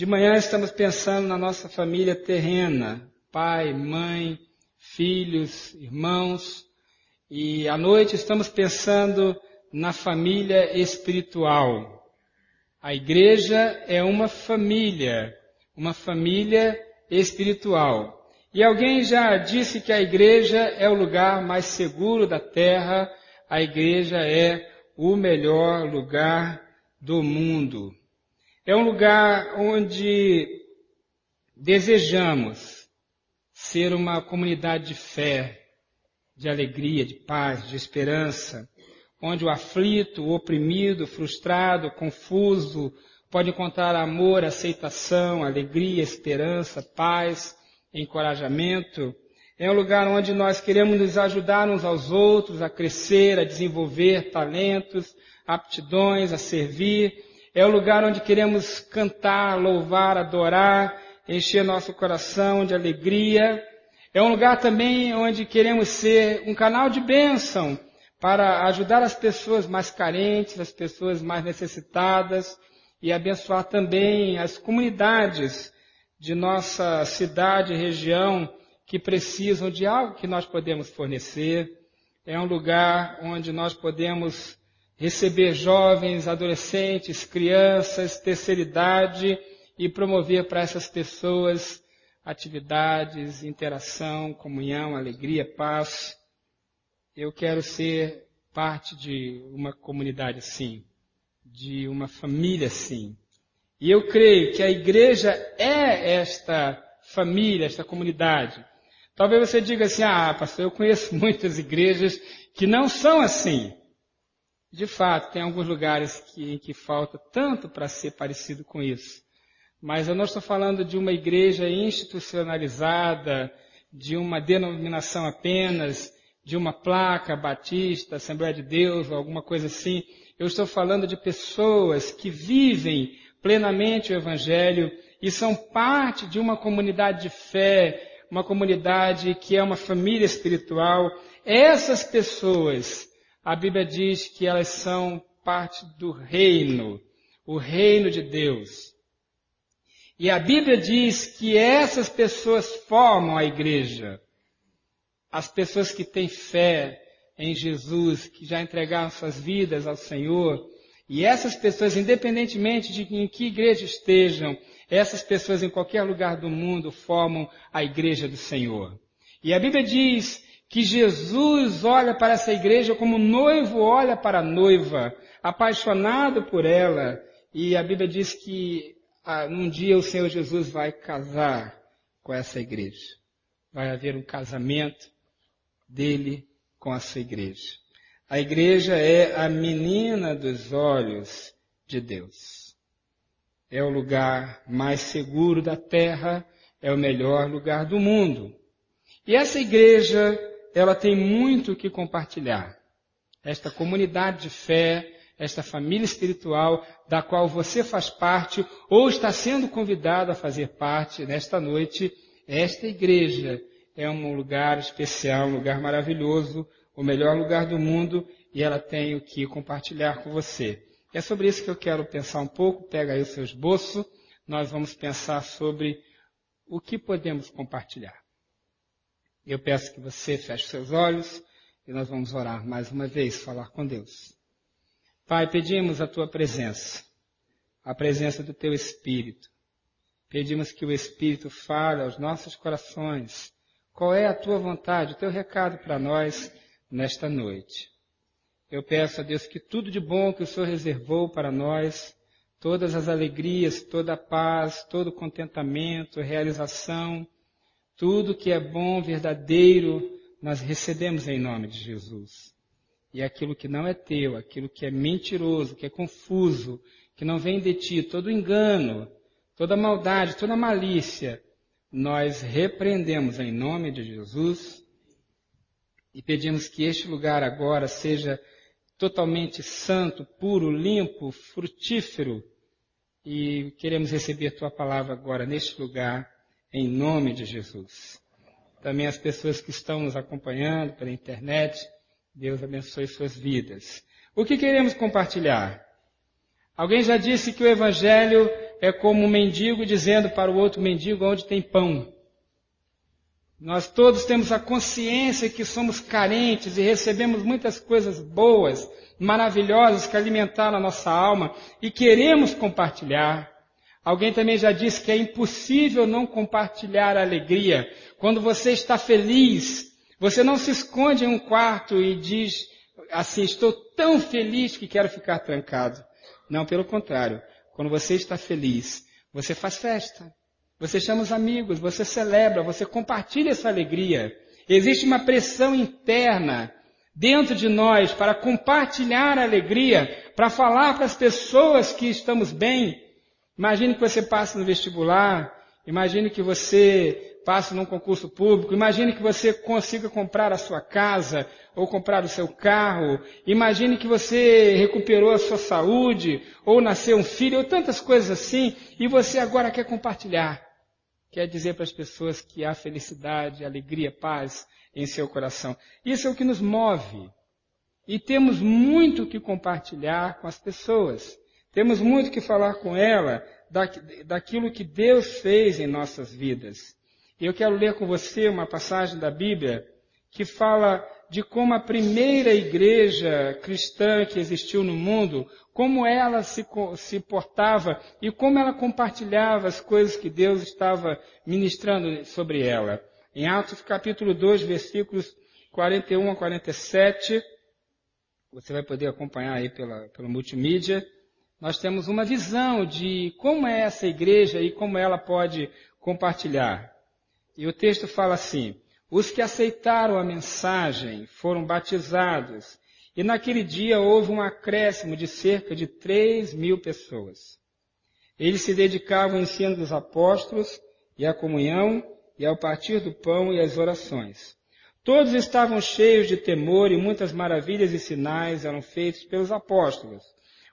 De manhã estamos pensando na nossa família terrena, pai, mãe, filhos, irmãos, e à noite estamos pensando na família espiritual. A igreja é uma família, uma família espiritual. E alguém já disse que a igreja é o lugar mais seguro da terra, a igreja é o melhor lugar do mundo. É um lugar onde desejamos ser uma comunidade de fé, de alegria, de paz, de esperança, onde o aflito, o oprimido, frustrado, confuso, pode encontrar amor, aceitação, alegria, esperança, paz, encorajamento. É um lugar onde nós queremos nos ajudar uns aos outros a crescer, a desenvolver talentos, aptidões, a servir. É um lugar onde queremos cantar, louvar, adorar, encher nosso coração de alegria. É um lugar também onde queremos ser um canal de bênção para ajudar as pessoas mais carentes, as pessoas mais necessitadas e abençoar também as comunidades de nossa cidade e região que precisam de algo que nós podemos fornecer. É um lugar onde nós podemos receber jovens, adolescentes, crianças, terceira idade e promover para essas pessoas atividades, interação, comunhão, alegria, paz eu quero ser parte de uma comunidade assim, de uma família assim. E eu creio que a igreja é esta família, esta comunidade. Talvez você diga assim, ah, pastor, eu conheço muitas igrejas que não são assim. De fato, tem alguns lugares que, em que falta tanto para ser parecido com isso. Mas eu não estou falando de uma igreja institucionalizada, de uma denominação apenas, de uma placa batista, Assembleia de Deus, ou alguma coisa assim. Eu estou falando de pessoas que vivem plenamente o Evangelho e são parte de uma comunidade de fé, uma comunidade que é uma família espiritual. Essas pessoas, a Bíblia diz que elas são parte do reino, o reino de Deus. E a Bíblia diz que essas pessoas formam a igreja as pessoas que têm fé em Jesus, que já entregaram suas vidas ao Senhor, e essas pessoas, independentemente de em que igreja estejam, essas pessoas em qualquer lugar do mundo formam a igreja do Senhor. E a Bíblia diz que Jesus olha para essa igreja como o noivo olha para a noiva, apaixonado por ela. E a Bíblia diz que ah, um dia o Senhor Jesus vai casar com essa igreja. Vai haver um casamento dele com a sua igreja. A igreja é a menina dos olhos de Deus. É o lugar mais seguro da terra, é o melhor lugar do mundo. E essa igreja, ela tem muito o que compartilhar. Esta comunidade de fé, esta família espiritual da qual você faz parte ou está sendo convidado a fazer parte nesta noite, esta igreja é um lugar especial, um lugar maravilhoso, o melhor lugar do mundo e ela tem o que compartilhar com você. E é sobre isso que eu quero pensar um pouco. Pega aí o seu esboço. Nós vamos pensar sobre o que podemos compartilhar. Eu peço que você feche seus olhos e nós vamos orar mais uma vez, falar com Deus. Pai, pedimos a tua presença, a presença do teu Espírito. Pedimos que o Espírito fale aos nossos corações qual é a tua vontade, o teu recado para nós nesta noite? Eu peço a Deus que tudo de bom que o Senhor reservou para nós, todas as alegrias, toda a paz, todo o contentamento, realização, tudo que é bom, verdadeiro, nós recebemos em nome de Jesus. E aquilo que não é teu, aquilo que é mentiroso, que é confuso, que não vem de ti, todo engano, toda maldade, toda malícia, nós repreendemos em nome de Jesus e pedimos que este lugar agora seja totalmente santo, puro, limpo, frutífero e queremos receber tua palavra agora neste lugar em nome de Jesus. Também as pessoas que estão nos acompanhando pela internet, Deus abençoe suas vidas. O que queremos compartilhar? Alguém já disse que o Evangelho é como um mendigo dizendo para o outro mendigo onde tem pão. Nós todos temos a consciência que somos carentes e recebemos muitas coisas boas, maravilhosas que alimentaram a nossa alma e queremos compartilhar. Alguém também já disse que é impossível não compartilhar a alegria. Quando você está feliz, você não se esconde em um quarto e diz assim, estou tão feliz que quero ficar trancado. Não, pelo contrário. Quando você está feliz, você faz festa. Você chama os amigos, você celebra, você compartilha essa alegria. Existe uma pressão interna dentro de nós para compartilhar a alegria, para falar para as pessoas que estamos bem. Imagine que você passe no vestibular, imagine que você passe num concurso público, imagine que você consiga comprar a sua casa ou comprar o seu carro, imagine que você recuperou a sua saúde ou nasceu um filho ou tantas coisas assim e você agora quer compartilhar quer dizer para as pessoas que há felicidade, alegria, paz em seu coração. Isso é o que nos move. E temos muito que compartilhar com as pessoas. Temos muito que falar com ela daquilo que Deus fez em nossas vidas. Eu quero ler com você uma passagem da Bíblia que fala de como a primeira igreja cristã que existiu no mundo, como ela se, se portava e como ela compartilhava as coisas que Deus estava ministrando sobre ela. Em Atos capítulo 2, versículos 41 a 47, você vai poder acompanhar aí pela, pela multimídia, nós temos uma visão de como é essa igreja e como ela pode compartilhar. E o texto fala assim, os que aceitaram a mensagem foram batizados, e naquele dia houve um acréscimo de cerca de três mil pessoas. Eles se dedicavam ao ensino dos apóstolos, e à comunhão, e ao partir do pão e às orações. Todos estavam cheios de temor e muitas maravilhas e sinais eram feitos pelos apóstolos.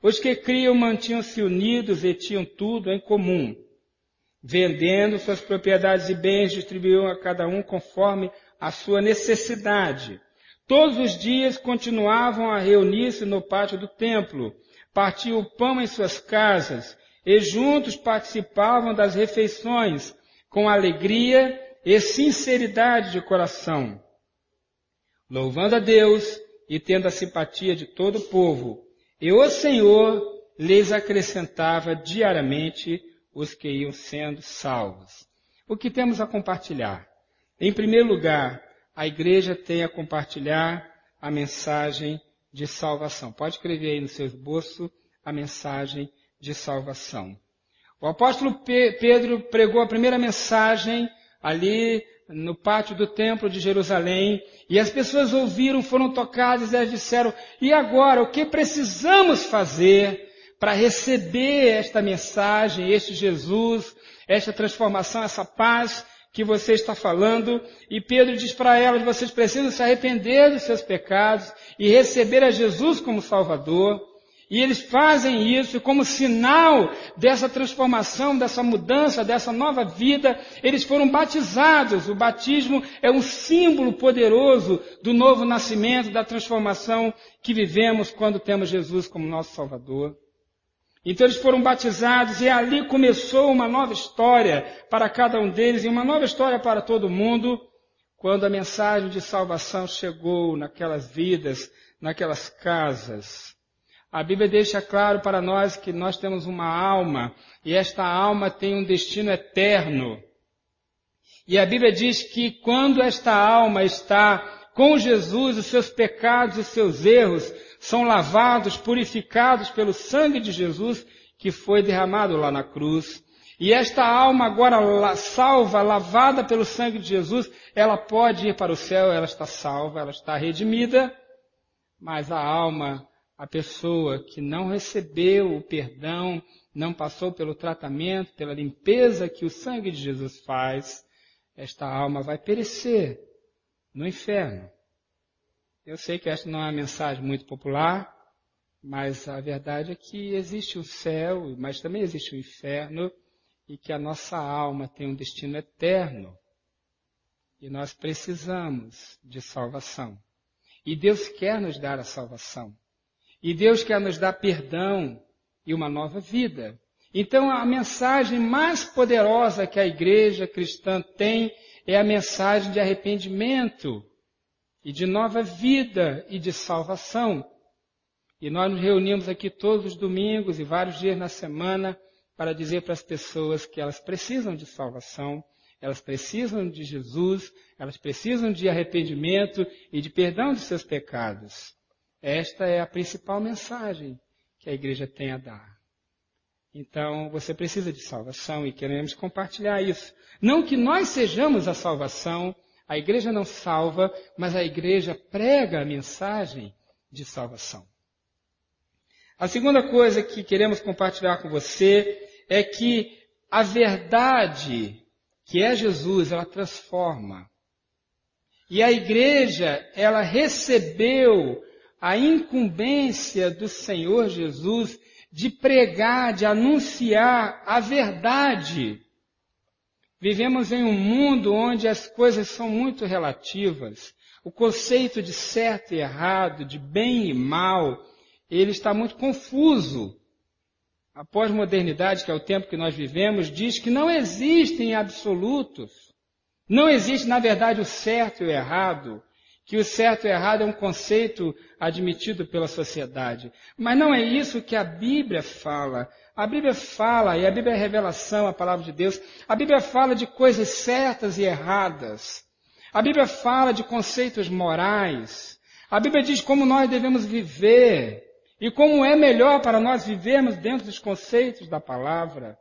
Os que criam mantinham-se unidos e tinham tudo em comum. Vendendo suas propriedades e bens, distribuíam a cada um conforme a sua necessidade. Todos os dias continuavam a reunir-se no pátio do templo, partiam o pão em suas casas e juntos participavam das refeições com alegria e sinceridade de coração, louvando a Deus e tendo a simpatia de todo o povo. E o Senhor lhes acrescentava diariamente os que iam sendo salvos. O que temos a compartilhar? Em primeiro lugar, a igreja tem a compartilhar a mensagem de salvação. Pode escrever aí no seu esboço a mensagem de salvação. O apóstolo Pedro pregou a primeira mensagem ali no pátio do templo de Jerusalém, e as pessoas ouviram, foram tocadas e disseram: "E agora, o que precisamos fazer para receber esta mensagem, este Jesus, esta transformação, essa paz que você está falando. E Pedro diz para elas: vocês precisam se arrepender dos seus pecados e receber a Jesus como Salvador. E eles fazem isso como sinal dessa transformação, dessa mudança, dessa nova vida. Eles foram batizados. O batismo é um símbolo poderoso do novo nascimento, da transformação que vivemos quando temos Jesus como nosso Salvador. Então eles foram batizados e ali começou uma nova história para cada um deles e uma nova história para todo mundo, quando a mensagem de salvação chegou naquelas vidas, naquelas casas. A Bíblia deixa claro para nós que nós temos uma alma e esta alma tem um destino eterno. E a Bíblia diz que quando esta alma está com Jesus, os seus pecados, os seus erros são lavados, purificados pelo sangue de Jesus que foi derramado lá na cruz. E esta alma agora salva, lavada pelo sangue de Jesus, ela pode ir para o céu, ela está salva, ela está redimida, mas a alma, a pessoa que não recebeu o perdão, não passou pelo tratamento, pela limpeza que o sangue de Jesus faz, esta alma vai perecer no inferno. Eu sei que esta não é uma mensagem muito popular, mas a verdade é que existe o céu, mas também existe o inferno, e que a nossa alma tem um destino eterno. E nós precisamos de salvação. E Deus quer nos dar a salvação. E Deus quer nos dar perdão e uma nova vida. Então, a mensagem mais poderosa que a igreja cristã tem é a mensagem de arrependimento e de nova vida e de salvação. E nós nos reunimos aqui todos os domingos e vários dias na semana para dizer para as pessoas que elas precisam de salvação, elas precisam de Jesus, elas precisam de arrependimento e de perdão de seus pecados. Esta é a principal mensagem que a igreja tem a dar. Então, você precisa de salvação e queremos compartilhar isso. Não que nós sejamos a salvação, a igreja não salva, mas a igreja prega a mensagem de salvação. A segunda coisa que queremos compartilhar com você é que a verdade, que é Jesus, ela transforma. E a igreja, ela recebeu a incumbência do Senhor Jesus de pregar, de anunciar a verdade. Vivemos em um mundo onde as coisas são muito relativas. O conceito de certo e errado, de bem e mal, ele está muito confuso. A pós-modernidade, que é o tempo que nós vivemos, diz que não existem absolutos. Não existe, na verdade, o certo e o errado que o certo e o errado é um conceito admitido pela sociedade. Mas não é isso que a Bíblia fala. A Bíblia fala, e a Bíblia é revelação, a palavra de Deus, a Bíblia fala de coisas certas e erradas. A Bíblia fala de conceitos morais. A Bíblia diz como nós devemos viver e como é melhor para nós vivermos dentro dos conceitos da palavra.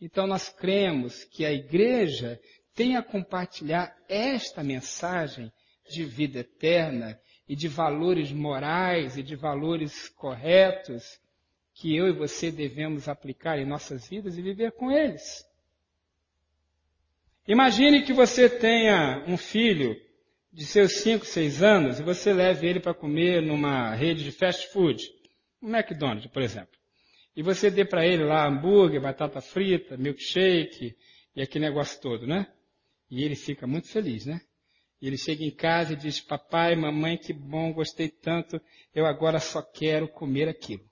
Então nós cremos que a igreja tem a compartilhar esta mensagem de vida eterna e de valores morais e de valores corretos que eu e você devemos aplicar em nossas vidas e viver com eles. Imagine que você tenha um filho de seus 5, 6 anos e você leve ele para comer numa rede de fast food, um McDonald's, por exemplo. E você dê para ele lá hambúrguer, batata frita, milkshake e aquele negócio todo, né? E ele fica muito feliz, né? Ele chega em casa e diz: Papai, mamãe, que bom, gostei tanto, eu agora só quero comer aquilo.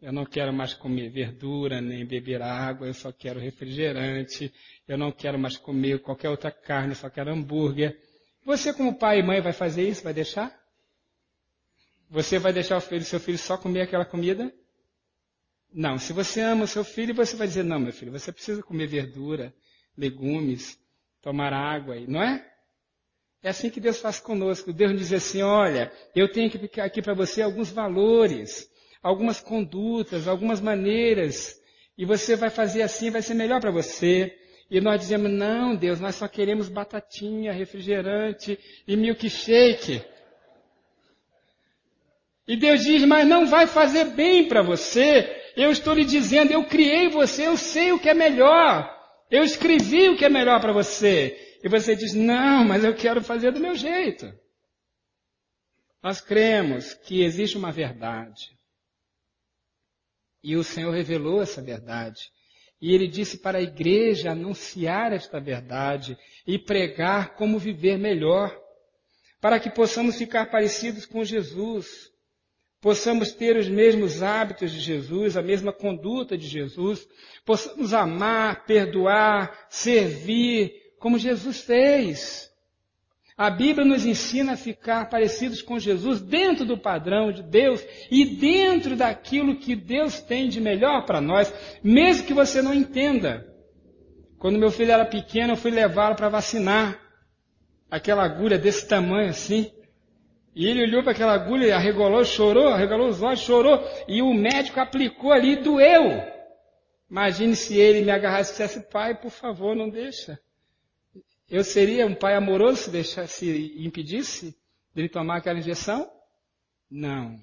Eu não quero mais comer verdura, nem beber água, eu só quero refrigerante, eu não quero mais comer qualquer outra carne, eu só quero hambúrguer. Você, como pai e mãe, vai fazer isso? Vai deixar? Você vai deixar o filho, seu filho só comer aquela comida? Não. Se você ama o seu filho, você vai dizer: Não, meu filho, você precisa comer verdura, legumes, tomar água, não é? É assim que Deus faz conosco. Deus diz assim: olha, eu tenho que ficar aqui para você alguns valores, algumas condutas, algumas maneiras, e você vai fazer assim, vai ser melhor para você. E nós dizemos: não, Deus, nós só queremos batatinha, refrigerante e milkshake. E Deus diz: mas não vai fazer bem para você. Eu estou lhe dizendo, eu criei você, eu sei o que é melhor. Eu escrevi o que é melhor para você. E você diz, não, mas eu quero fazer do meu jeito. Nós cremos que existe uma verdade. E o Senhor revelou essa verdade. E ele disse para a igreja anunciar esta verdade e pregar como viver melhor, para que possamos ficar parecidos com Jesus, possamos ter os mesmos hábitos de Jesus, a mesma conduta de Jesus, possamos amar, perdoar, servir, como Jesus fez. A Bíblia nos ensina a ficar parecidos com Jesus dentro do padrão de Deus e dentro daquilo que Deus tem de melhor para nós, mesmo que você não entenda. Quando meu filho era pequeno, eu fui levá-lo para vacinar. Aquela agulha desse tamanho assim. E ele olhou para aquela agulha, arregolou, chorou, arregalou os olhos, chorou. E o médico aplicou ali e doeu. Imagine se ele me agarrasse e dissesse, pai, por favor, não deixa. Eu seria um pai amoroso se deixasse, impedisse dele tomar aquela injeção? Não.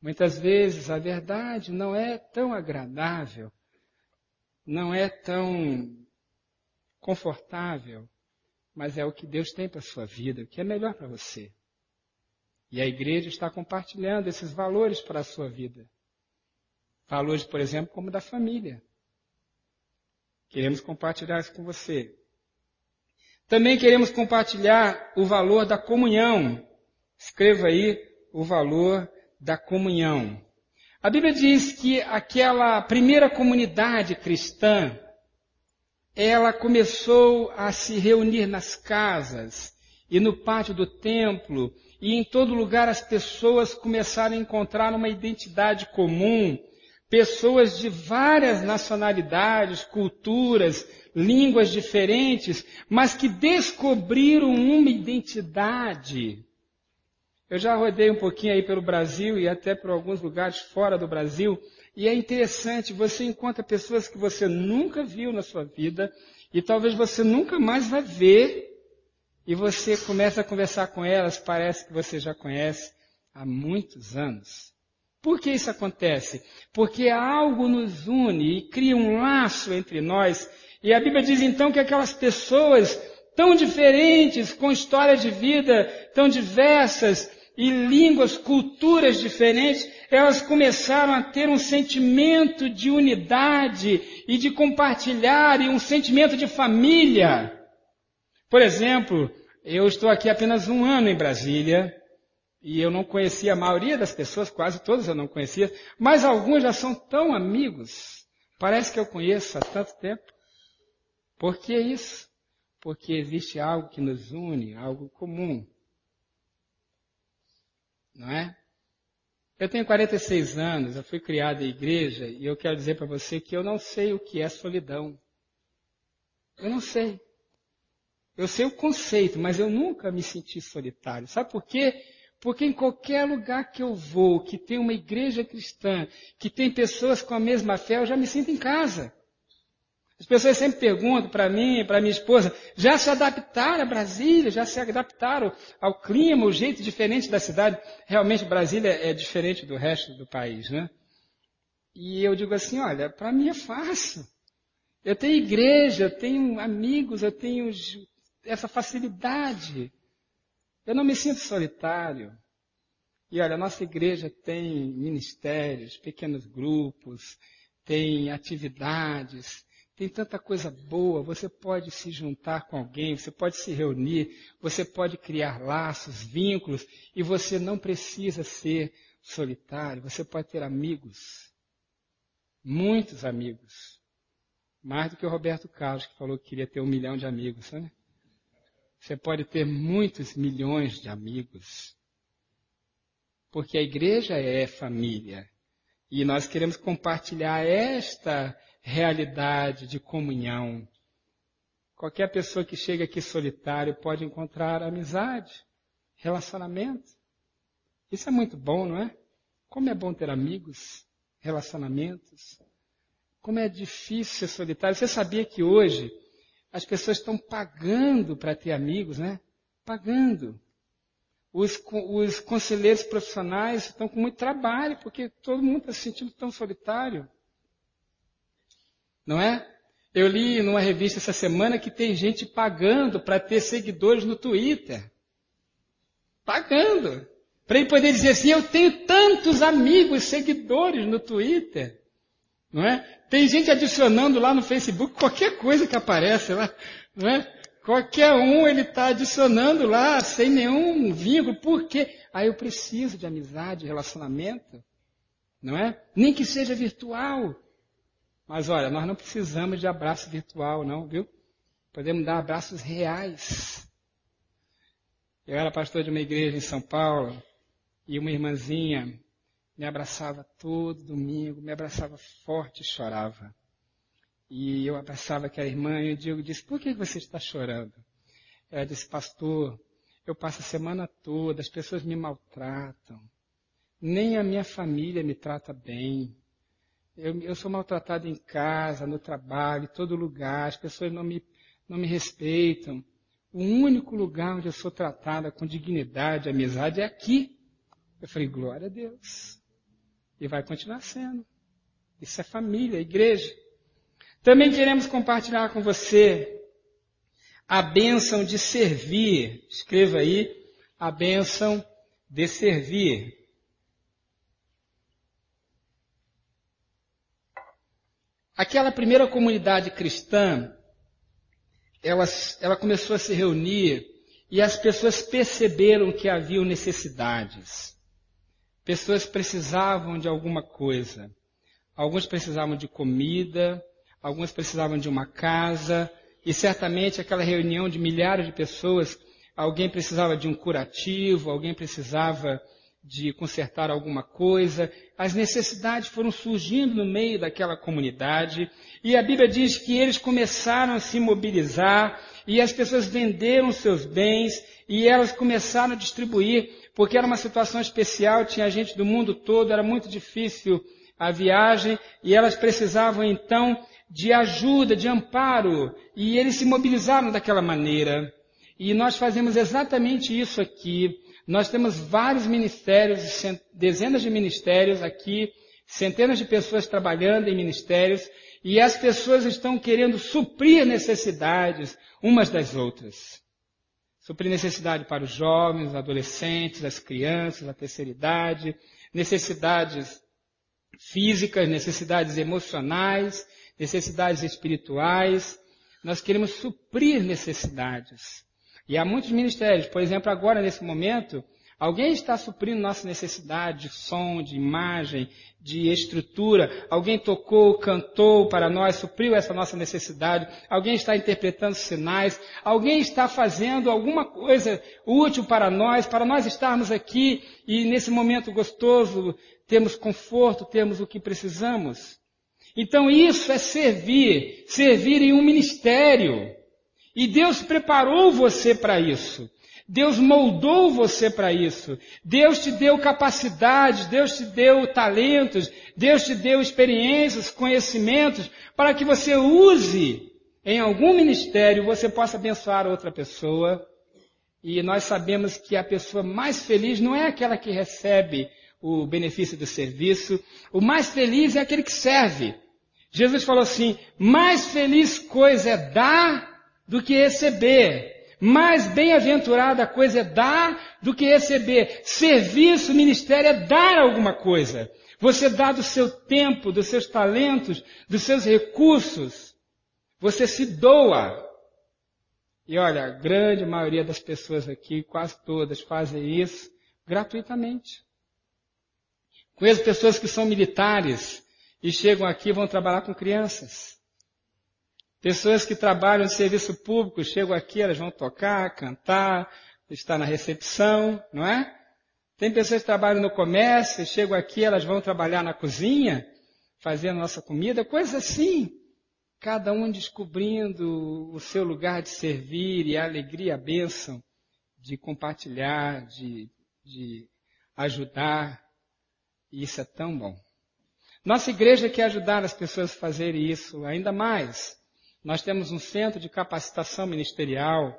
Muitas vezes a verdade não é tão agradável, não é tão confortável, mas é o que Deus tem para a sua vida, o que é melhor para você. E a igreja está compartilhando esses valores para a sua vida. Valores, por exemplo, como da família. Queremos compartilhar isso com você. Também queremos compartilhar o valor da comunhão. Escreva aí o valor da comunhão. A Bíblia diz que aquela primeira comunidade cristã, ela começou a se reunir nas casas e no pátio do templo, e em todo lugar as pessoas começaram a encontrar uma identidade comum, pessoas de várias nacionalidades, culturas, línguas diferentes, mas que descobriram uma identidade eu já rodei um pouquinho aí pelo Brasil e até por alguns lugares fora do Brasil, e é interessante, você encontra pessoas que você nunca viu na sua vida e talvez você nunca mais vai ver, e você começa a conversar com elas, parece que você já conhece há muitos anos. Por que isso acontece? Porque algo nos une e cria um laço entre nós. E a Bíblia diz então que aquelas pessoas tão diferentes, com histórias de vida tão diversas, e línguas, culturas diferentes, elas começaram a ter um sentimento de unidade e de compartilhar e um sentimento de família. Por exemplo, eu estou aqui apenas um ano em Brasília e eu não conhecia a maioria das pessoas, quase todas eu não conhecia, mas alguns já são tão amigos. Parece que eu conheço há tanto tempo. Por que isso? Porque existe algo que nos une, algo comum não é? Eu tenho 46 anos, eu fui criado em igreja e eu quero dizer para você que eu não sei o que é solidão. Eu não sei. Eu sei o conceito, mas eu nunca me senti solitário. Sabe por quê? Porque em qualquer lugar que eu vou, que tem uma igreja cristã, que tem pessoas com a mesma fé, eu já me sinto em casa. As pessoas sempre perguntam para mim, para minha esposa, já se adaptaram a Brasília, já se adaptaram ao clima, o jeito diferente da cidade. Realmente Brasília é diferente do resto do país, né? E eu digo assim, olha, para mim é fácil. Eu tenho igreja, eu tenho amigos, eu tenho essa facilidade. Eu não me sinto solitário. E olha, a nossa igreja tem ministérios, pequenos grupos, tem atividades, tem tanta coisa boa, você pode se juntar com alguém, você pode se reunir, você pode criar laços, vínculos, e você não precisa ser solitário, você pode ter amigos. Muitos amigos. Mais do que o Roberto Carlos, que falou que queria ter um milhão de amigos. Né? Você pode ter muitos milhões de amigos. Porque a igreja é família. E nós queremos compartilhar esta realidade de comunhão. Qualquer pessoa que chega aqui solitário pode encontrar amizade, relacionamento. Isso é muito bom, não é? Como é bom ter amigos, relacionamentos. Como é difícil ser solitário. Você sabia que hoje as pessoas estão pagando para ter amigos, né? Pagando. Os, os conselheiros profissionais estão com muito trabalho, porque todo mundo está se sentindo tão solitário. Não é? Eu li numa revista essa semana que tem gente pagando para ter seguidores no Twitter. Pagando. Para ele poder dizer assim, eu tenho tantos amigos, seguidores no Twitter. Não é? Tem gente adicionando lá no Facebook qualquer coisa que aparece lá. Não é? Qualquer um ele está adicionando lá sem nenhum vínculo. Por quê? Ah, eu preciso de amizade, relacionamento. Não é? Nem que seja virtual. Mas olha, nós não precisamos de abraço virtual, não, viu? Podemos dar abraços reais. Eu era pastor de uma igreja em São Paulo e uma irmãzinha me abraçava todo domingo, me abraçava forte e chorava. E eu abraçava aquela irmã e o Diego disse, por que você está chorando? Ela disse, pastor, eu passo a semana toda, as pessoas me maltratam. Nem a minha família me trata bem. Eu, eu sou maltratado em casa, no trabalho, em todo lugar. As pessoas não me, não me respeitam. O único lugar onde eu sou tratada com dignidade, amizade é aqui. Eu falei, glória a Deus. E vai continuar sendo. Isso é família, igreja. Também queremos compartilhar com você a bênção de servir. Escreva aí a bênção de servir. Aquela primeira comunidade cristã, ela, ela começou a se reunir e as pessoas perceberam que haviam necessidades. Pessoas precisavam de alguma coisa. Alguns precisavam de comida, alguns precisavam de uma casa, e certamente aquela reunião de milhares de pessoas, alguém precisava de um curativo, alguém precisava de consertar alguma coisa. As necessidades foram surgindo no meio daquela comunidade, e a Bíblia diz que eles começaram a se mobilizar, e as pessoas venderam seus bens, e elas começaram a distribuir, porque era uma situação especial, tinha gente do mundo todo, era muito difícil a viagem, e elas precisavam então de ajuda, de amparo, e eles se mobilizaram daquela maneira. E nós fazemos exatamente isso aqui. Nós temos vários ministérios, dezenas de ministérios aqui, centenas de pessoas trabalhando em ministérios, e as pessoas estão querendo suprir necessidades umas das outras. Suprir necessidade para os jovens, os adolescentes, as crianças, a terceira idade, necessidades físicas, necessidades emocionais, necessidades espirituais. Nós queremos suprir necessidades. E há muitos ministérios, por exemplo, agora nesse momento, alguém está suprindo nossa necessidade de som, de imagem, de estrutura. Alguém tocou, cantou para nós, supriu essa nossa necessidade. Alguém está interpretando sinais. Alguém está fazendo alguma coisa útil para nós, para nós estarmos aqui e nesse momento gostoso, temos conforto, temos o que precisamos. Então isso é servir, servir em um ministério. E Deus preparou você para isso. Deus moldou você para isso. Deus te deu capacidades, Deus te deu talentos, Deus te deu experiências, conhecimentos, para que você use em algum ministério, você possa abençoar outra pessoa. E nós sabemos que a pessoa mais feliz não é aquela que recebe o benefício do serviço. O mais feliz é aquele que serve. Jesus falou assim: mais feliz coisa é dar do que receber. Mais bem-aventurada coisa é dar do que receber. Serviço, ministério é dar alguma coisa. Você dá do seu tempo, dos seus talentos, dos seus recursos. Você se doa. E olha, a grande maioria das pessoas aqui, quase todas, fazem isso gratuitamente. Conheço pessoas que são militares e chegam aqui e vão trabalhar com crianças. Pessoas que trabalham em serviço público chegam aqui, elas vão tocar, cantar, estar na recepção, não é? Tem pessoas que trabalham no comércio, chegam aqui, elas vão trabalhar na cozinha, fazendo nossa comida, coisas assim. Cada um descobrindo o seu lugar de servir e a alegria, a bênção de compartilhar, de, de ajudar. E isso é tão bom. Nossa igreja quer ajudar as pessoas a fazerem isso ainda mais. Nós temos um centro de capacitação ministerial.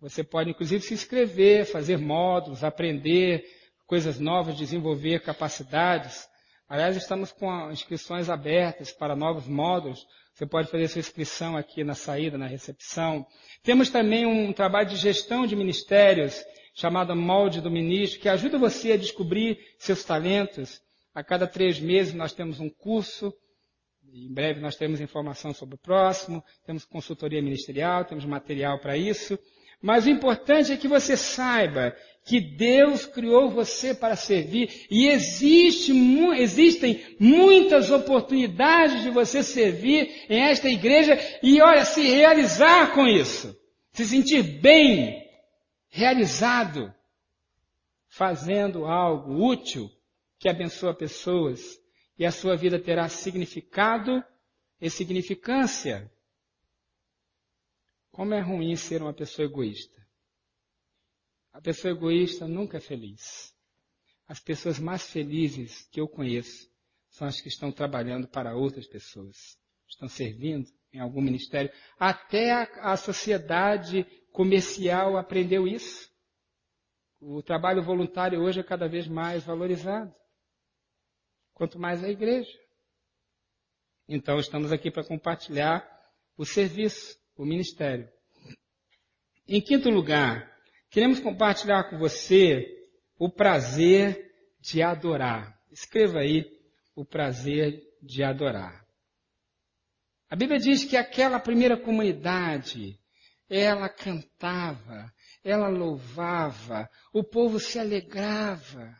Você pode, inclusive, se inscrever, fazer módulos, aprender coisas novas, desenvolver capacidades. Aliás, estamos com inscrições abertas para novos módulos. Você pode fazer sua inscrição aqui na saída, na recepção. Temos também um trabalho de gestão de ministérios chamada Molde do Ministro, que ajuda você a descobrir seus talentos. A cada três meses nós temos um curso, em breve nós temos informação sobre o próximo, temos consultoria ministerial, temos material para isso. Mas o importante é que você saiba que Deus criou você para servir e existe, existem muitas oportunidades de você servir em esta igreja e olha, se realizar com isso. Se sentir bem realizado, fazendo algo útil que abençoa pessoas e a sua vida terá significado e significância. Como é ruim ser uma pessoa egoísta. A pessoa egoísta nunca é feliz. As pessoas mais felizes que eu conheço são as que estão trabalhando para outras pessoas, estão servindo em algum ministério. Até a, a sociedade comercial aprendeu isso. O trabalho voluntário hoje é cada vez mais valorizado. Quanto mais a igreja. Então estamos aqui para compartilhar o serviço, o ministério. Em quinto lugar, queremos compartilhar com você o prazer de adorar. Escreva aí o prazer de adorar. A Bíblia diz que aquela primeira comunidade ela cantava, ela louvava, o povo se alegrava.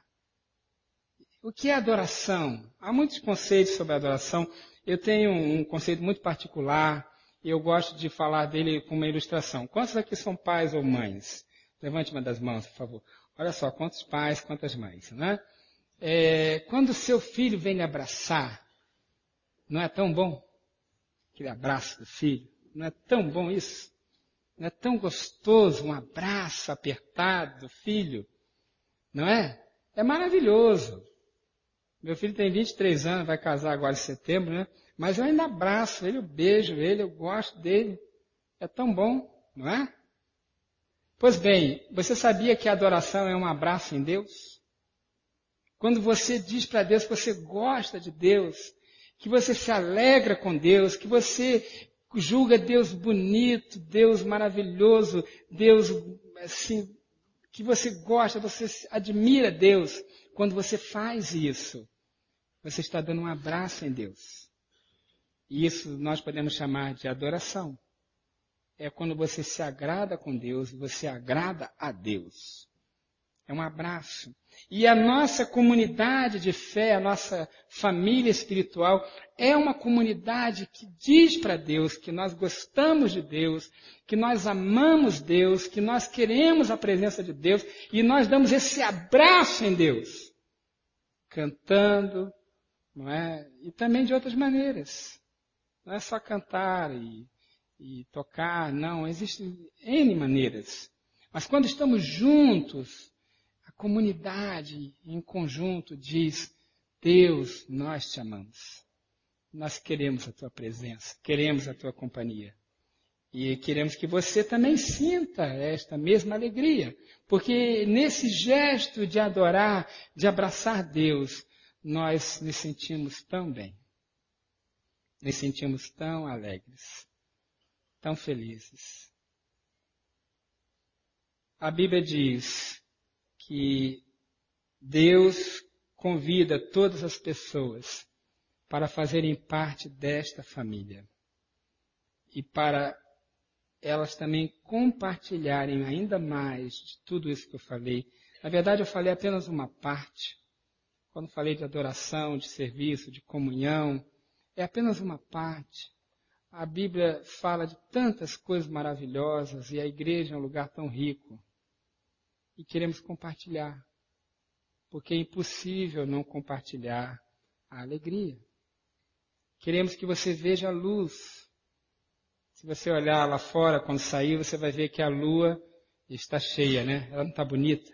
O que é adoração? Há muitos conceitos sobre adoração. Eu tenho um conceito muito particular e eu gosto de falar dele com uma ilustração. Quantos aqui são pais ou mães? Levante uma das mãos, por favor. Olha só, quantos pais, quantas mães, né? É, quando seu filho vem lhe abraçar, não é tão bom? Aquele abraço do filho. Não é tão bom isso? Não é tão gostoso um abraço apertado do filho? Não é? É maravilhoso. Meu filho tem 23 anos, vai casar agora em setembro, né? Mas eu ainda abraço ele, eu beijo ele, eu gosto dele. É tão bom, não é? Pois bem, você sabia que a adoração é um abraço em Deus? Quando você diz para Deus que você gosta de Deus, que você se alegra com Deus, que você julga Deus bonito, Deus maravilhoso, Deus assim, que você gosta, você admira Deus, quando você faz isso, você está dando um abraço em Deus. E isso nós podemos chamar de adoração. É quando você se agrada com Deus, você agrada a Deus. É um abraço. E a nossa comunidade de fé, a nossa família espiritual, é uma comunidade que diz para Deus que nós gostamos de Deus, que nós amamos Deus, que nós queremos a presença de Deus e nós damos esse abraço em Deus. Cantando, não é? E também de outras maneiras. Não é só cantar e, e tocar, não. Existem N maneiras. Mas quando estamos juntos, comunidade em conjunto diz: Deus, nós te amamos. Nós queremos a tua presença, queremos a tua companhia. E queremos que você também sinta esta mesma alegria, porque nesse gesto de adorar, de abraçar Deus, nós nos sentimos tão bem. Nos sentimos tão alegres, tão felizes. A Bíblia diz que Deus convida todas as pessoas para fazerem parte desta família e para elas também compartilharem ainda mais de tudo isso que eu falei. Na verdade, eu falei apenas uma parte. Quando falei de adoração, de serviço, de comunhão, é apenas uma parte. A Bíblia fala de tantas coisas maravilhosas e a igreja é um lugar tão rico e queremos compartilhar. Porque é impossível não compartilhar a alegria. Queremos que você veja a luz. Se você olhar lá fora, quando sair, você vai ver que a lua está cheia, né? Ela não está bonita?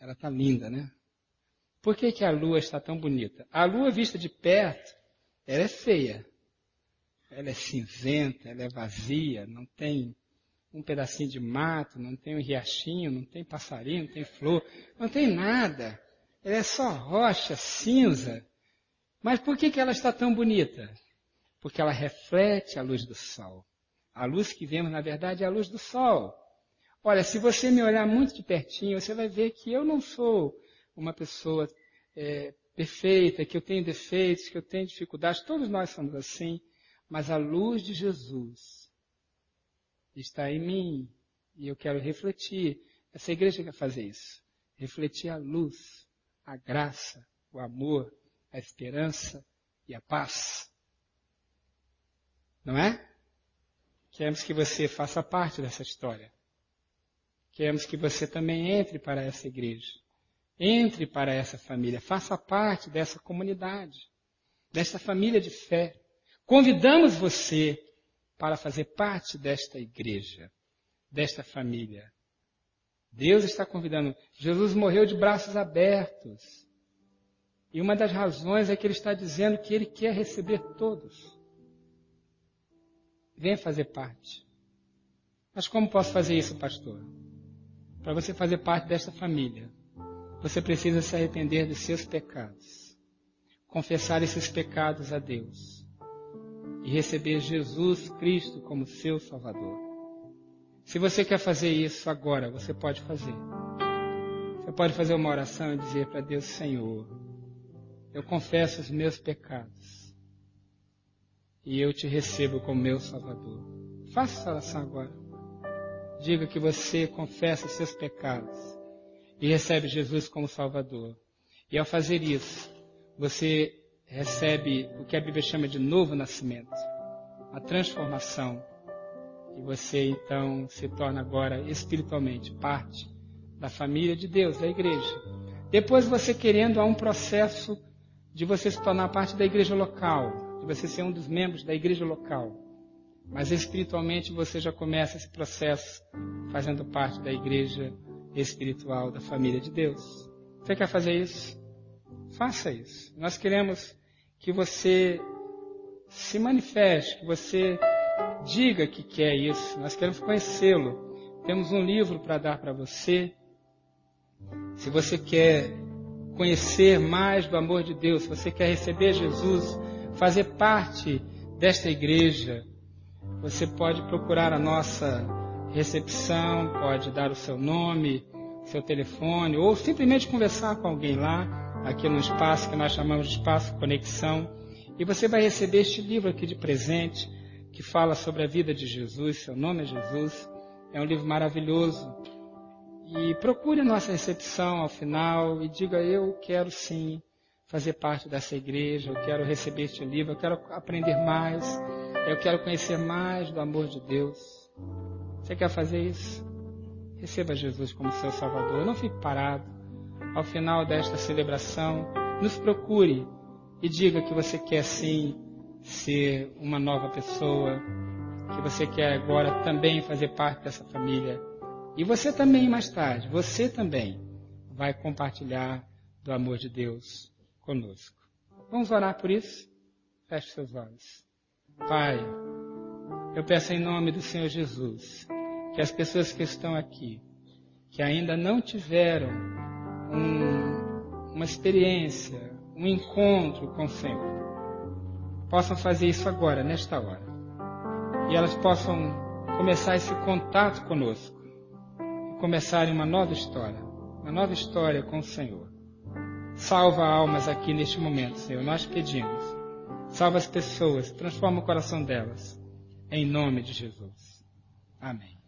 Ela está linda, né? Por que, que a lua está tão bonita? A lua vista de perto, ela é feia. Ela é cinzenta, ela é vazia, não tem um pedacinho de mato, não tem um riachinho, não tem passarinho, não tem flor, não tem nada. Ela é só rocha, cinza. Mas por que, que ela está tão bonita? Porque ela reflete a luz do sol. A luz que vemos, na verdade, é a luz do sol. Olha, se você me olhar muito de pertinho, você vai ver que eu não sou uma pessoa é, perfeita, que eu tenho defeitos, que eu tenho dificuldades. Todos nós somos assim. Mas a luz de Jesus está em mim e eu quero refletir. Essa igreja quer fazer isso. Refletir a luz, a graça, o amor, a esperança e a paz. Não é? Queremos que você faça parte dessa história. Queremos que você também entre para essa igreja. Entre para essa família. Faça parte dessa comunidade. Dessa família de fé. Convidamos você para fazer parte desta igreja, desta família. Deus está convidando. Jesus morreu de braços abertos. E uma das razões é que ele está dizendo que ele quer receber todos. Venha fazer parte. Mas como posso fazer isso, pastor? Para você fazer parte desta família, você precisa se arrepender dos seus pecados. Confessar esses pecados a Deus e receber Jesus Cristo como seu Salvador. Se você quer fazer isso agora, você pode fazer. Você pode fazer uma oração e dizer para Deus: Senhor, eu confesso os meus pecados e eu te recebo como meu Salvador. Faça essa oração agora. Diga que você confessa os seus pecados e recebe Jesus como Salvador. E ao fazer isso, você recebe o que a Bíblia chama de novo nascimento, a transformação. E você então se torna agora espiritualmente parte da família de Deus, da igreja. Depois você querendo há um processo de você se tornar parte da igreja local, de você ser um dos membros da igreja local. Mas espiritualmente você já começa esse processo fazendo parte da igreja espiritual, da família de Deus. Você quer fazer isso? Faça isso. Nós queremos que você se manifeste, que você diga que quer isso. Nós queremos conhecê-lo. Temos um livro para dar para você. Se você quer conhecer mais do amor de Deus, se você quer receber Jesus, fazer parte desta igreja, você pode procurar a nossa recepção, pode dar o seu nome, seu telefone, ou simplesmente conversar com alguém lá aqui no espaço que nós chamamos de espaço conexão, e você vai receber este livro aqui de presente que fala sobre a vida de Jesus, seu nome é Jesus. É um livro maravilhoso. E procure a nossa recepção ao final e diga: Eu quero sim fazer parte dessa igreja, eu quero receber este livro, eu quero aprender mais, eu quero conhecer mais do amor de Deus. Você quer fazer isso? Receba Jesus como seu Salvador. Não fique parado ao final desta celebração, nos procure e diga que você quer sim ser uma nova pessoa, que você quer agora também fazer parte dessa família. E você também, mais tarde, você também vai compartilhar do amor de Deus conosco. Vamos orar por isso? Feche seus olhos. Pai, eu peço em nome do Senhor Jesus que as pessoas que estão aqui, que ainda não tiveram um, uma experiência, um encontro com o Senhor, possam fazer isso agora, nesta hora. E elas possam começar esse contato conosco e começarem uma nova história, uma nova história com o Senhor. Salva almas aqui neste momento, Senhor, nós pedimos. Salva as pessoas, transforma o coração delas. Em nome de Jesus. Amém.